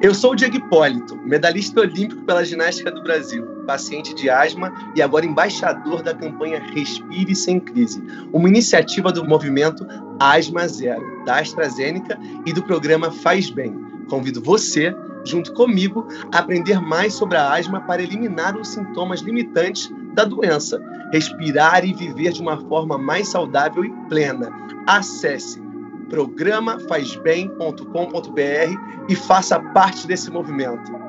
Eu sou o Diego Hipólito, medalhasta olímpico pela ginástica do Brasil, paciente de asma e agora embaixador da campanha Respire Sem Crise, uma iniciativa do movimento Asma Zero, da AstraZeneca e do programa Faz Bem. Convido você, junto comigo, a aprender mais sobre a asma para eliminar os sintomas limitantes da doença, respirar e viver de uma forma mais saudável e plena. Acesse programafazbem.com.br e faça parte desse movimento.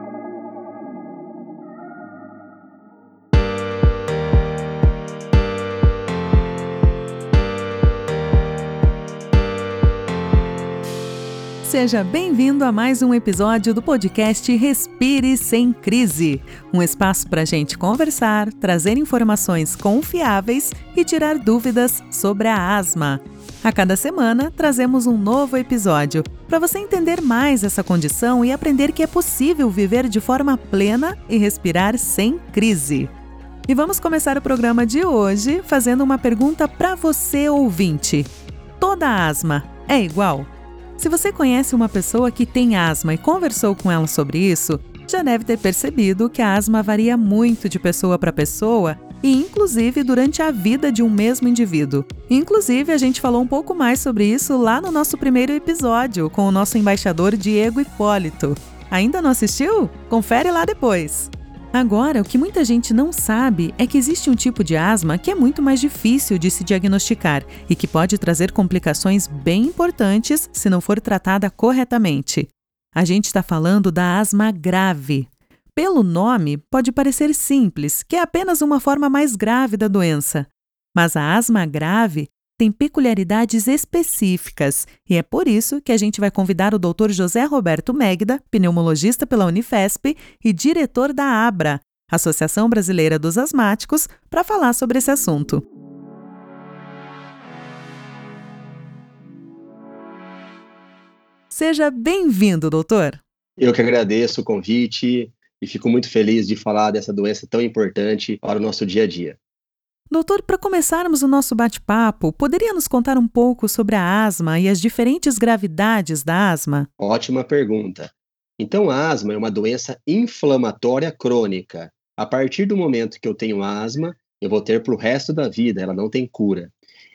Seja bem-vindo a mais um episódio do podcast Respire Sem Crise um espaço para a gente conversar, trazer informações confiáveis e tirar dúvidas sobre a asma. A cada semana, trazemos um novo episódio para você entender mais essa condição e aprender que é possível viver de forma plena e respirar sem crise. E vamos começar o programa de hoje fazendo uma pergunta para você, ouvinte: toda asma é igual? Se você conhece uma pessoa que tem asma e conversou com ela sobre isso, já deve ter percebido que a asma varia muito de pessoa para pessoa e inclusive durante a vida de um mesmo indivíduo. Inclusive, a gente falou um pouco mais sobre isso lá no nosso primeiro episódio com o nosso embaixador Diego Hipólito. Ainda não assistiu? Confere lá depois. Agora, o que muita gente não sabe é que existe um tipo de asma que é muito mais difícil de se diagnosticar e que pode trazer complicações bem importantes se não for tratada corretamente. A gente está falando da asma grave. Pelo nome, pode parecer simples, que é apenas uma forma mais grave da doença. Mas a asma grave tem peculiaridades específicas e é por isso que a gente vai convidar o Dr. José Roberto Megda, pneumologista pela Unifesp e diretor da ABRA, Associação Brasileira dos Asmáticos, para falar sobre esse assunto. Seja bem-vindo, doutor. Eu que agradeço o convite e fico muito feliz de falar dessa doença tão importante para o nosso dia a dia. Doutor, para começarmos o nosso bate-papo, poderia nos contar um pouco sobre a asma e as diferentes gravidades da asma? Ótima pergunta. Então, a asma é uma doença inflamatória crônica. A partir do momento que eu tenho asma, eu vou ter para o resto da vida, ela não tem cura.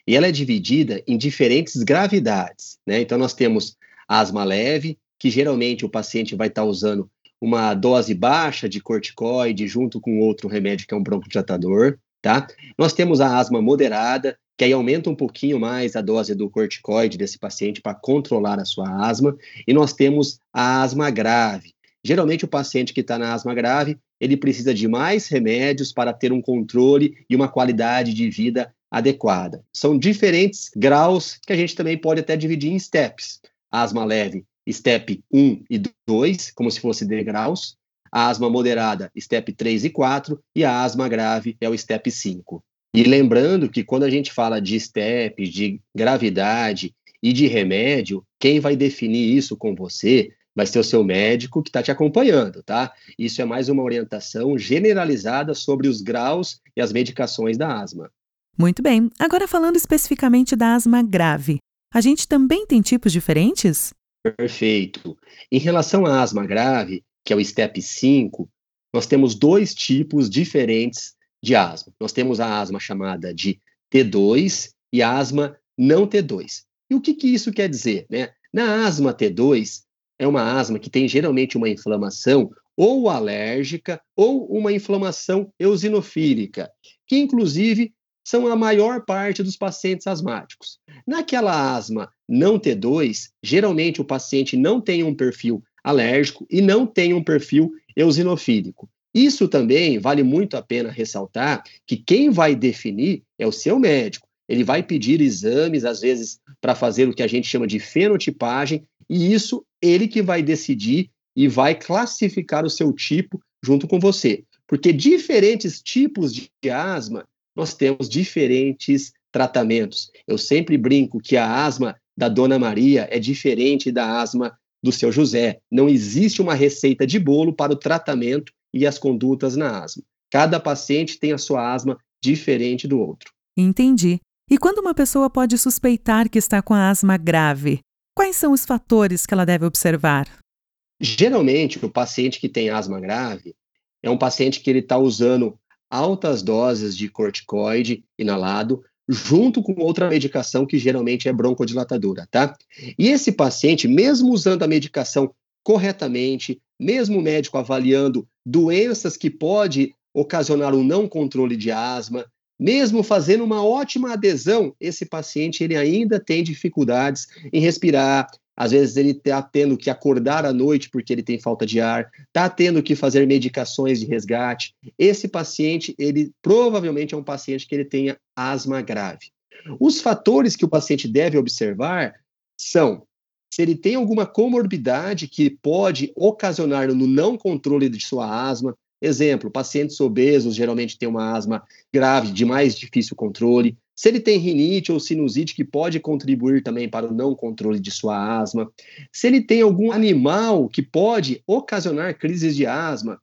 E ela é dividida em diferentes gravidades. Né? Então, nós temos asma leve, que geralmente o paciente vai estar usando uma dose baixa de corticoide junto com outro remédio que é um broncodilatador tá? Nós temos a asma moderada, que aí aumenta um pouquinho mais a dose do corticoide desse paciente para controlar a sua asma, e nós temos a asma grave. Geralmente o paciente que está na asma grave, ele precisa de mais remédios para ter um controle e uma qualidade de vida adequada. São diferentes graus que a gente também pode até dividir em steps. Asma leve, step 1 e 2, como se fosse degraus a asma moderada, STEP 3 e 4, e a asma grave é o STEP 5. E lembrando que quando a gente fala de STEP, de gravidade e de remédio, quem vai definir isso com você vai ser o seu médico que está te acompanhando, tá? Isso é mais uma orientação generalizada sobre os graus e as medicações da asma. Muito bem. Agora falando especificamente da asma grave, a gente também tem tipos diferentes? Perfeito. Em relação à asma grave, que é o STEP 5, nós temos dois tipos diferentes de asma. Nós temos a asma chamada de T2 e a asma não T2. E o que, que isso quer dizer? Né? Na asma T2, é uma asma que tem geralmente uma inflamação ou alérgica ou uma inflamação eosinofílica, que inclusive são a maior parte dos pacientes asmáticos. Naquela asma não T2, geralmente o paciente não tem um perfil alérgico e não tem um perfil eosinofílico. Isso também vale muito a pena ressaltar que quem vai definir é o seu médico. Ele vai pedir exames, às vezes, para fazer o que a gente chama de fenotipagem, e isso ele que vai decidir e vai classificar o seu tipo junto com você. Porque diferentes tipos de asma, nós temos diferentes tratamentos. Eu sempre brinco que a asma da Dona Maria é diferente da asma do seu José. Não existe uma receita de bolo para o tratamento e as condutas na asma. Cada paciente tem a sua asma diferente do outro. Entendi. E quando uma pessoa pode suspeitar que está com a asma grave, quais são os fatores que ela deve observar? Geralmente, o paciente que tem asma grave é um paciente que ele está usando altas doses de corticoide inalado junto com outra medicação que geralmente é broncodilatadora, tá? E esse paciente, mesmo usando a medicação corretamente, mesmo o médico avaliando doenças que pode ocasionar um não controle de asma, mesmo fazendo uma ótima adesão, esse paciente ele ainda tem dificuldades em respirar. Às vezes ele está tendo que acordar à noite porque ele tem falta de ar, está tendo que fazer medicações de resgate. Esse paciente, ele provavelmente é um paciente que ele tenha asma grave. Os fatores que o paciente deve observar são se ele tem alguma comorbidade que pode ocasionar no não controle de sua asma, Exemplo, pacientes obesos geralmente têm uma asma grave, de mais difícil controle. Se ele tem rinite ou sinusite, que pode contribuir também para o não controle de sua asma. Se ele tem algum animal que pode ocasionar crises de asma.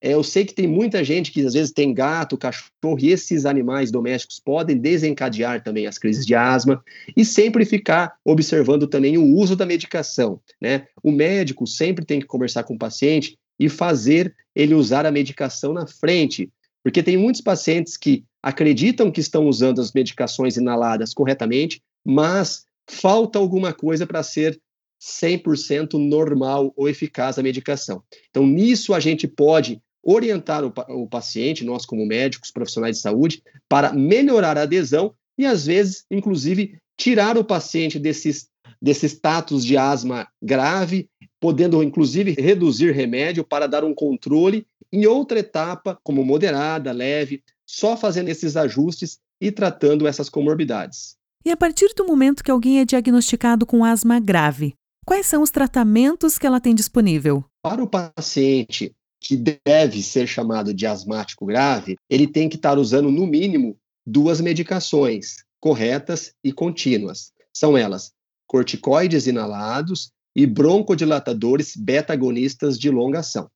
É, eu sei que tem muita gente que às vezes tem gato, cachorro, e esses animais domésticos podem desencadear também as crises de asma. E sempre ficar observando também o uso da medicação. Né? O médico sempre tem que conversar com o paciente e fazer ele usar a medicação na frente. Porque tem muitos pacientes que acreditam que estão usando as medicações inaladas corretamente, mas falta alguma coisa para ser 100% normal ou eficaz a medicação. Então, nisso a gente pode orientar o, o paciente, nós como médicos, profissionais de saúde, para melhorar a adesão e, às vezes, inclusive, tirar o paciente desses desse status de asma grave, podendo inclusive reduzir remédio para dar um controle em outra etapa, como moderada, leve, só fazendo esses ajustes e tratando essas comorbidades. E a partir do momento que alguém é diagnosticado com asma grave, quais são os tratamentos que ela tem disponível? Para o paciente que deve ser chamado de asmático grave, ele tem que estar usando no mínimo duas medicações corretas e contínuas. São elas corticoides inalados e broncodilatadores beta-agonistas de longa ação.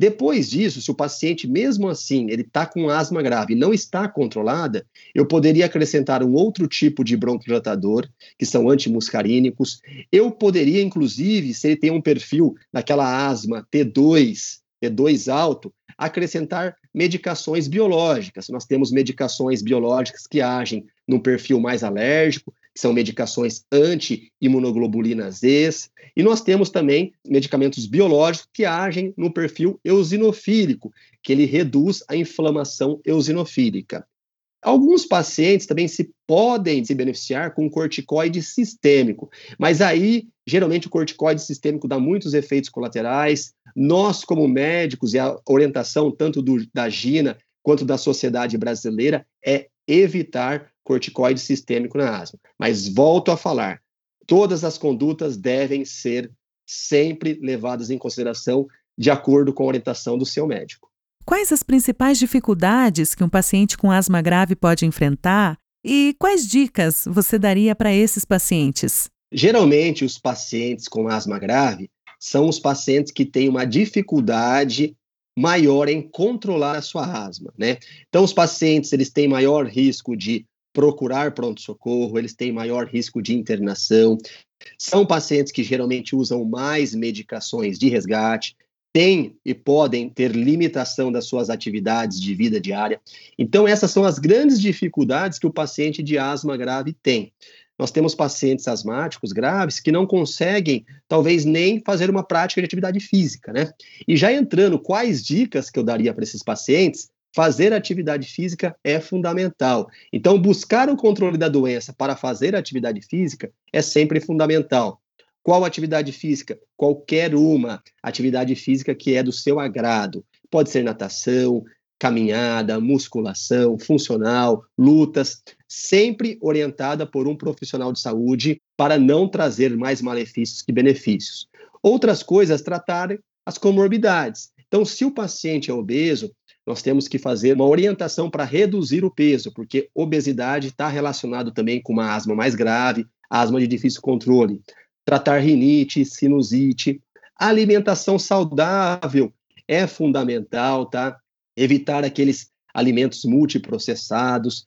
Depois disso, se o paciente, mesmo assim, ele está com asma grave e não está controlada, eu poderia acrescentar um outro tipo de broncodilatador, que são antimuscarínicos. Eu poderia, inclusive, se ele tem um perfil daquela asma T2, T2 alto, acrescentar medicações biológicas. Nós temos medicações biológicas que agem no perfil mais alérgico, que são medicações anti-imunoglobulinas Z, e nós temos também medicamentos biológicos que agem no perfil eosinofílico, que ele reduz a inflamação eosinofílica. Alguns pacientes também se podem se beneficiar com corticoide sistêmico, mas aí geralmente o corticoide sistêmico dá muitos efeitos colaterais. Nós, como médicos, e a orientação tanto do, da GINA quanto da sociedade brasileira é evitar corticoide sistêmico na asma. Mas volto a falar, todas as condutas devem ser sempre levadas em consideração de acordo com a orientação do seu médico. Quais as principais dificuldades que um paciente com asma grave pode enfrentar e quais dicas você daria para esses pacientes? Geralmente, os pacientes com asma grave são os pacientes que têm uma dificuldade maior em controlar a sua asma, né? Então, os pacientes eles têm maior risco de procurar pronto-socorro, eles têm maior risco de internação. São pacientes que geralmente usam mais medicações de resgate, têm e podem ter limitação das suas atividades de vida diária. Então, essas são as grandes dificuldades que o paciente de asma grave tem. Nós temos pacientes asmáticos graves que não conseguem, talvez, nem fazer uma prática de atividade física, né? E já entrando, quais dicas que eu daria para esses pacientes? Fazer atividade física é fundamental. Então, buscar o controle da doença para fazer atividade física é sempre fundamental. Qual atividade física? Qualquer uma atividade física que é do seu agrado. Pode ser natação, caminhada, musculação, funcional, lutas, sempre orientada por um profissional de saúde para não trazer mais malefícios que benefícios. Outras coisas, tratar as comorbidades. Então, se o paciente é obeso, nós temos que fazer uma orientação para reduzir o peso, porque obesidade está relacionado também com uma asma mais grave, asma de difícil controle. Tratar rinite, sinusite, alimentação saudável é fundamental, tá? Evitar aqueles alimentos multiprocessados,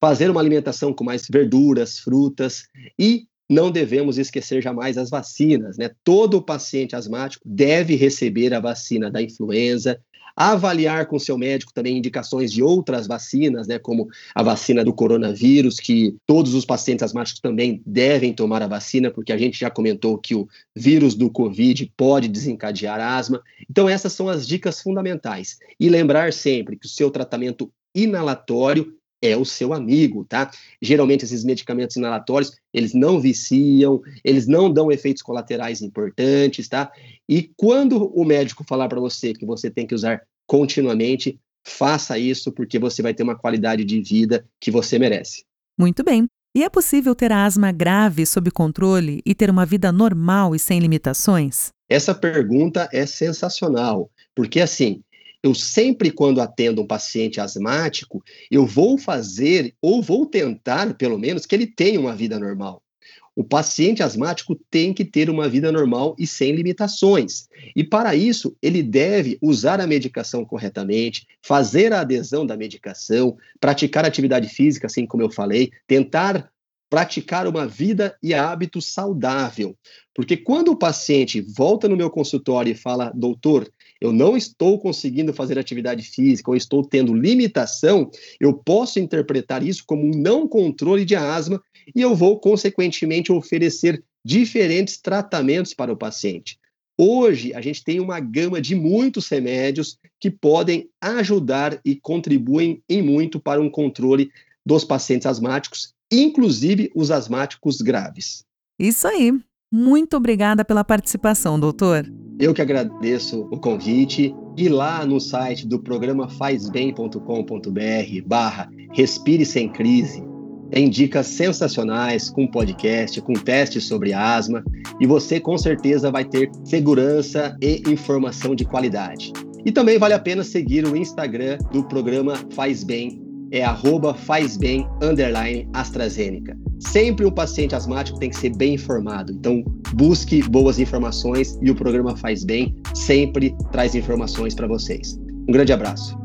fazer uma alimentação com mais verduras, frutas e não devemos esquecer jamais as vacinas, né? Todo paciente asmático deve receber a vacina da influenza, avaliar com seu médico também indicações de outras vacinas, né, como a vacina do coronavírus, que todos os pacientes asmáticos também devem tomar a vacina, porque a gente já comentou que o vírus do Covid pode desencadear asma. Então, essas são as dicas fundamentais. E lembrar sempre que o seu tratamento inalatório é o seu amigo, tá? Geralmente esses medicamentos inalatórios, eles não viciam, eles não dão efeitos colaterais importantes, tá? E quando o médico falar para você que você tem que usar continuamente, faça isso porque você vai ter uma qualidade de vida que você merece. Muito bem. E é possível ter asma grave sob controle e ter uma vida normal e sem limitações? Essa pergunta é sensacional, porque assim, eu sempre, quando atendo um paciente asmático, eu vou fazer, ou vou tentar, pelo menos, que ele tenha uma vida normal. O paciente asmático tem que ter uma vida normal e sem limitações. E para isso, ele deve usar a medicação corretamente, fazer a adesão da medicação, praticar atividade física, assim como eu falei, tentar praticar uma vida e hábito saudável. Porque quando o paciente volta no meu consultório e fala, doutor, eu não estou conseguindo fazer atividade física ou estou tendo limitação, eu posso interpretar isso como um não controle de asma e eu vou, consequentemente, oferecer diferentes tratamentos para o paciente. Hoje, a gente tem uma gama de muitos remédios que podem ajudar e contribuem em muito para um controle dos pacientes asmáticos, inclusive os asmáticos graves. Isso aí. Muito obrigada pela participação, doutor. Eu que agradeço o convite. E lá no site do programa fazbem.com.br barra Respire Sem Crise, tem dicas sensacionais com podcast, com testes sobre asma, e você com certeza vai ter segurança e informação de qualidade. E também vale a pena seguir o Instagram do programa Faz Bem, é arroba fazbem, underline, AstraZeneca. Sempre um paciente asmático tem que ser bem informado, então busque boas informações e o programa Faz Bem sempre traz informações para vocês. Um grande abraço.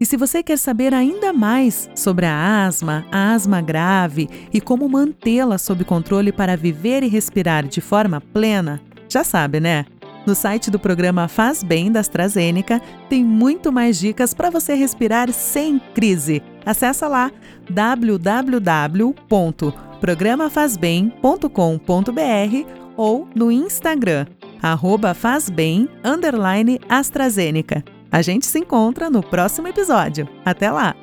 E se você quer saber ainda mais sobre a asma, a asma grave e como mantê-la sob controle para viver e respirar de forma plena, já sabe, né? No site do programa Faz Bem da AstraZeneca tem muito mais dicas para você respirar sem crise. Acesse lá www.programafazbem.com.br ou no Instagram, arroba fazbem, AstraZeneca. A gente se encontra no próximo episódio. Até lá!